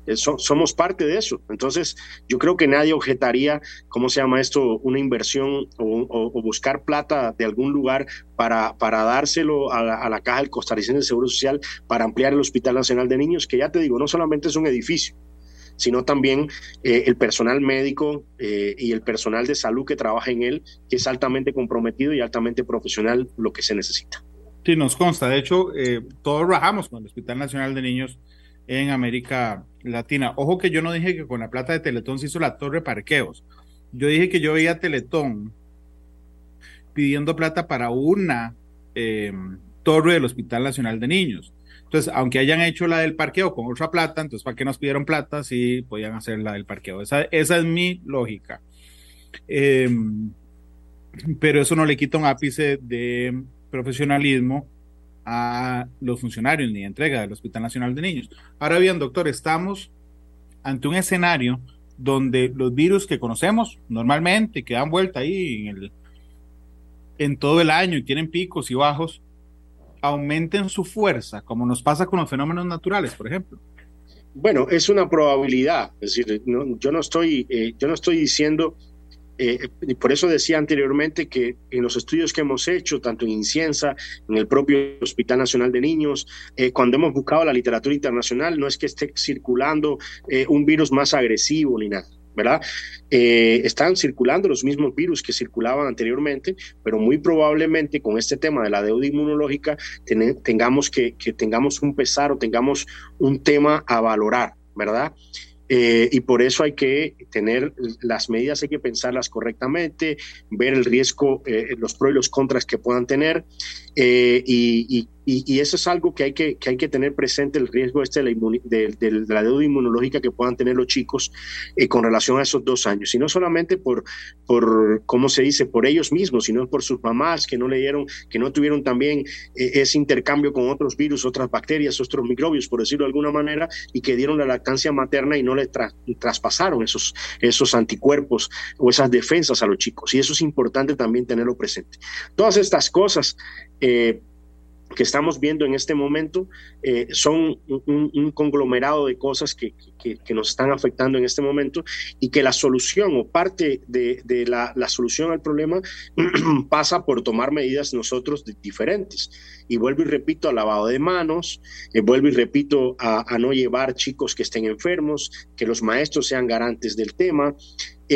eh, son, somos parte de eso. Entonces, yo creo que nadie objetaría, ¿cómo se llama esto? Una inversión o buscar plata de algún lugar para, para dárselo a la, a la Caja del Costarricense de Seguro Social para ampliar el Hospital Nacional de Niños, que ya te digo, no solamente es un edificio, sino también eh, el personal médico eh, y el personal de salud que trabaja en él, que es altamente comprometido y altamente profesional lo que se necesita. Sí, nos consta. De hecho, eh, todos rajamos con el Hospital Nacional de Niños en América Latina. Ojo que yo no dije que con la plata de Teletón se hizo la torre parqueos. Yo dije que yo veía Teletón pidiendo plata para una eh, torre del Hospital Nacional de Niños. Entonces, aunque hayan hecho la del parqueo con otra plata, entonces, ¿para qué nos pidieron plata si podían hacer la del parqueo? Esa, es mi lógica. Eh, pero eso no le quita un ápice de profesionalismo a los funcionarios ni de entrega del Hospital Nacional de Niños. Ahora bien, doctor, estamos ante un escenario donde los virus que conocemos normalmente, que dan vuelta ahí en, el, en todo el año y tienen picos y bajos, aumenten su fuerza, como nos pasa con los fenómenos naturales, por ejemplo? Bueno, es una probabilidad. Es decir, no, yo, no estoy, eh, yo no estoy diciendo, eh, por eso decía anteriormente que en los estudios que hemos hecho, tanto en Inciensa, en el propio Hospital Nacional de Niños, eh, cuando hemos buscado la literatura internacional, no es que esté circulando eh, un virus más agresivo ni nada. ¿Verdad? Eh, están circulando los mismos virus que circulaban anteriormente, pero muy probablemente con este tema de la deuda inmunológica ten, tengamos que, que tengamos un pesar o tengamos un tema a valorar, ¿verdad? Eh, y por eso hay que tener las medidas, hay que pensarlas correctamente, ver el riesgo, eh, los pros y los contras que puedan tener. Eh, y, eso es algo que hay que, que hay que tener presente, el riesgo este de la, de, de la deuda inmunológica que puedan tener los chicos eh, con relación a esos dos años. Y no solamente por, por, ¿cómo se dice?, por ellos mismos, sino por sus mamás que no le dieron, que no tuvieron también eh, ese intercambio con otros virus, otras bacterias, otros microbios, por decirlo de alguna manera, y que dieron la lactancia materna y no le tra traspasaron esos, esos anticuerpos o esas defensas a los chicos. Y eso es importante también tenerlo presente. Todas estas cosas eh, que estamos viendo en este momento eh, son un, conglomerado de cosas que, que, nos están afectando en este momento y que la solución o parte de, la, solución al problema pasa por tomar medidas nosotros diferentes. Y vuelvo y repito, a lavado de manos, eh, vuelvo y repito a, no llevar chicos que estén enfermos, que los maestros sean garantes del tema,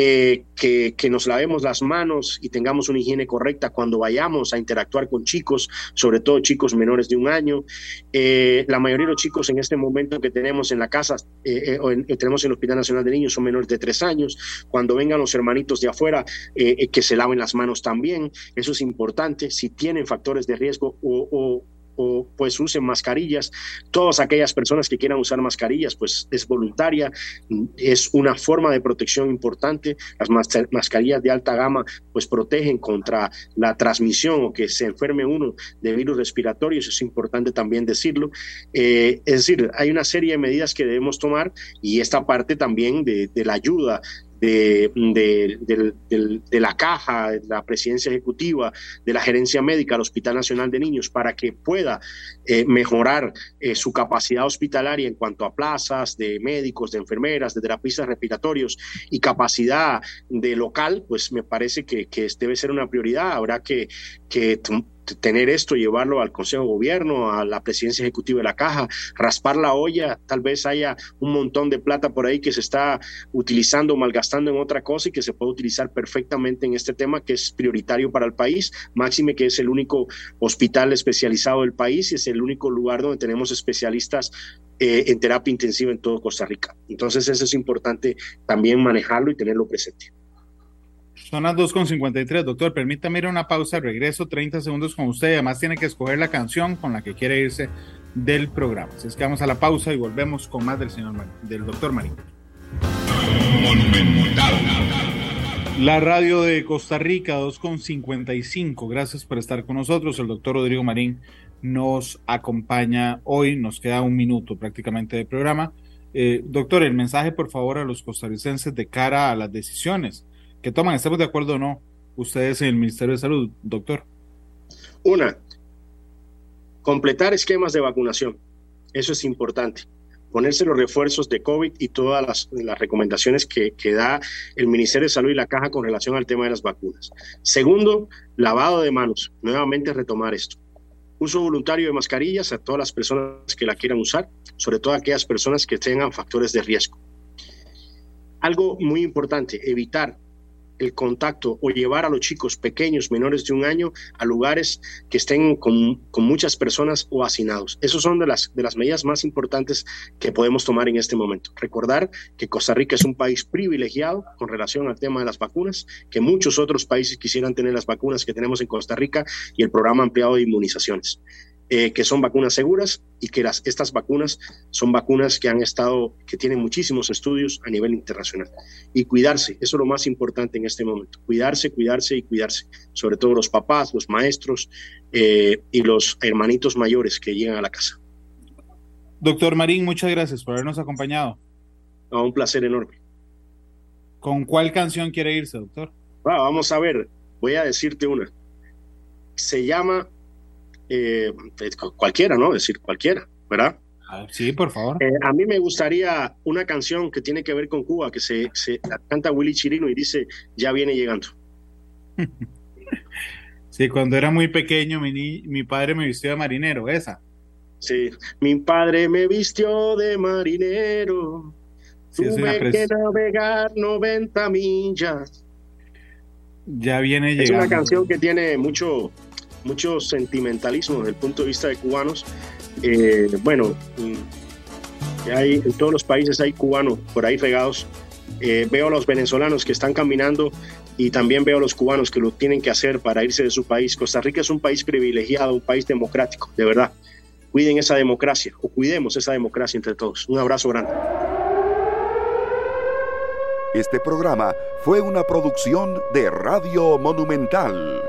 eh, que, nos lavemos las manos y tengamos una higiene correcta cuando vayamos a interactuar con chicos, sobre todo chicos menores de un año. Eh, la mayoría de los chicos en este momento que tenemos en la casa eh, o en, tenemos en el Hospital Nacional de Niños son menores de tres años. Cuando vengan los hermanitos de afuera, que se laven las manos también. Eso es importante. Si tienen factores de riesgo o pues usen mascarillas. Todas aquellas personas que quieran usar mascarillas, pues es voluntaria, es una forma de protección importante. Las mascarillas de alta gama pues protegen contra la transmisión o que se enferme uno de virus respiratorios, es importante también decirlo. Eh, es decir, hay una serie de medidas que debemos tomar y esta parte también de la ayuda de, de, la caja, de la presidencia ejecutiva, de la gerencia médica del Hospital Nacional de Niños para que pueda eh, mejorar eh, su capacidad hospitalaria en cuanto a plazas de médicos, de enfermeras, de terapistas respiratorios y capacidad de local, pues me parece que, que debe ser una prioridad. Habrá que, que tener esto, llevarlo al Consejo de Gobierno, a la presidencia ejecutiva de la caja, raspar la olla, tal vez haya un montón de plata por ahí que se está utilizando, malgastando en otra cosa y que se puede utilizar perfectamente en este tema que es prioritario para el país, máxime que es el único hospital especializado del país y es el único lugar donde tenemos especialistas eh, en terapia intensiva en todo Costa Rica. Entonces eso es importante también manejarlo y tenerlo presente. Son las 2.53, doctor. Permítame ir a una pausa, regreso 30 segundos con usted. Además, tiene que escoger la canción con la que quiere irse del programa. Así es que vamos a la pausa y volvemos con más del señor del doctor Marín. La radio de Costa Rica 2.55. Gracias por estar con nosotros. El doctor Rodrigo Marín nos acompaña hoy. Nos queda un minuto prácticamente de programa. Eh, doctor, el mensaje por favor a los costarricenses de cara a las decisiones que toman, estemos de acuerdo o no, ustedes en el Ministerio de Salud, doctor? Una, completar esquemas de vacunación. Eso es importante. Ponerse los refuerzos de COVID y todas las, recomendaciones que, que, da el Ministerio de Salud y la Caja con relación al tema de las vacunas. Segundo, lavado de manos. Nuevamente retomar esto. Uso voluntario de mascarillas a todas las personas que la quieran usar, sobre todo aquellas personas que tengan factores de riesgo. Algo muy importante, evitar el contacto o llevar a los chicos pequeños, menores de un año, a lugares que estén con, muchas personas o hacinados. Esas son de las, de las medidas más importantes que podemos tomar en este momento. Recordar que Costa Rica es un país privilegiado con relación al tema de las vacunas, que muchos otros países quisieran tener las vacunas que tenemos en Costa Rica y el programa ampliado de inmunizaciones. Eh, que son vacunas seguras y que las, estas vacunas son vacunas que han estado, que tienen muchísimos estudios a nivel internacional. Y cuidarse, eso es lo más importante en este momento, cuidarse, cuidarse y cuidarse, sobre todo los papás, los maestros eh, y los hermanitos mayores que llegan a la casa. Doctor Marín, muchas gracias por habernos acompañado. un placer enorme. ¿Con cuál canción quiere irse, doctor? vamos a ver, voy a decirte una. Se llama eh, cualquiera, ¿no? Es decir, cualquiera, ¿verdad? Sí, por favor. Eh, a mí me gustaría una canción que tiene que ver con Cuba, que se, se canta Willy Chirino y dice, ya viene llegando. sí, cuando era muy pequeño, mi, mi padre me vistió de marinero, esa. Sí, mi padre me vistió de marinero. Tuve que navegar 90 millas. Ya viene llegando. Es una canción que tiene mucho, mucho sentimentalismo desde el punto de vista de cubanos. Eh, bueno, mm, hay, en todos los países hay cubanos por ahí regados. Eh, veo a los venezolanos que están caminando y también veo a los cubanos que lo tienen que hacer para irse de su país. Costa Rica es un país privilegiado, un país democrático, de verdad. Cuiden esa democracia o cuidemos esa democracia entre todos. Un abrazo grande. Este programa fue una producción de Radio Monumental.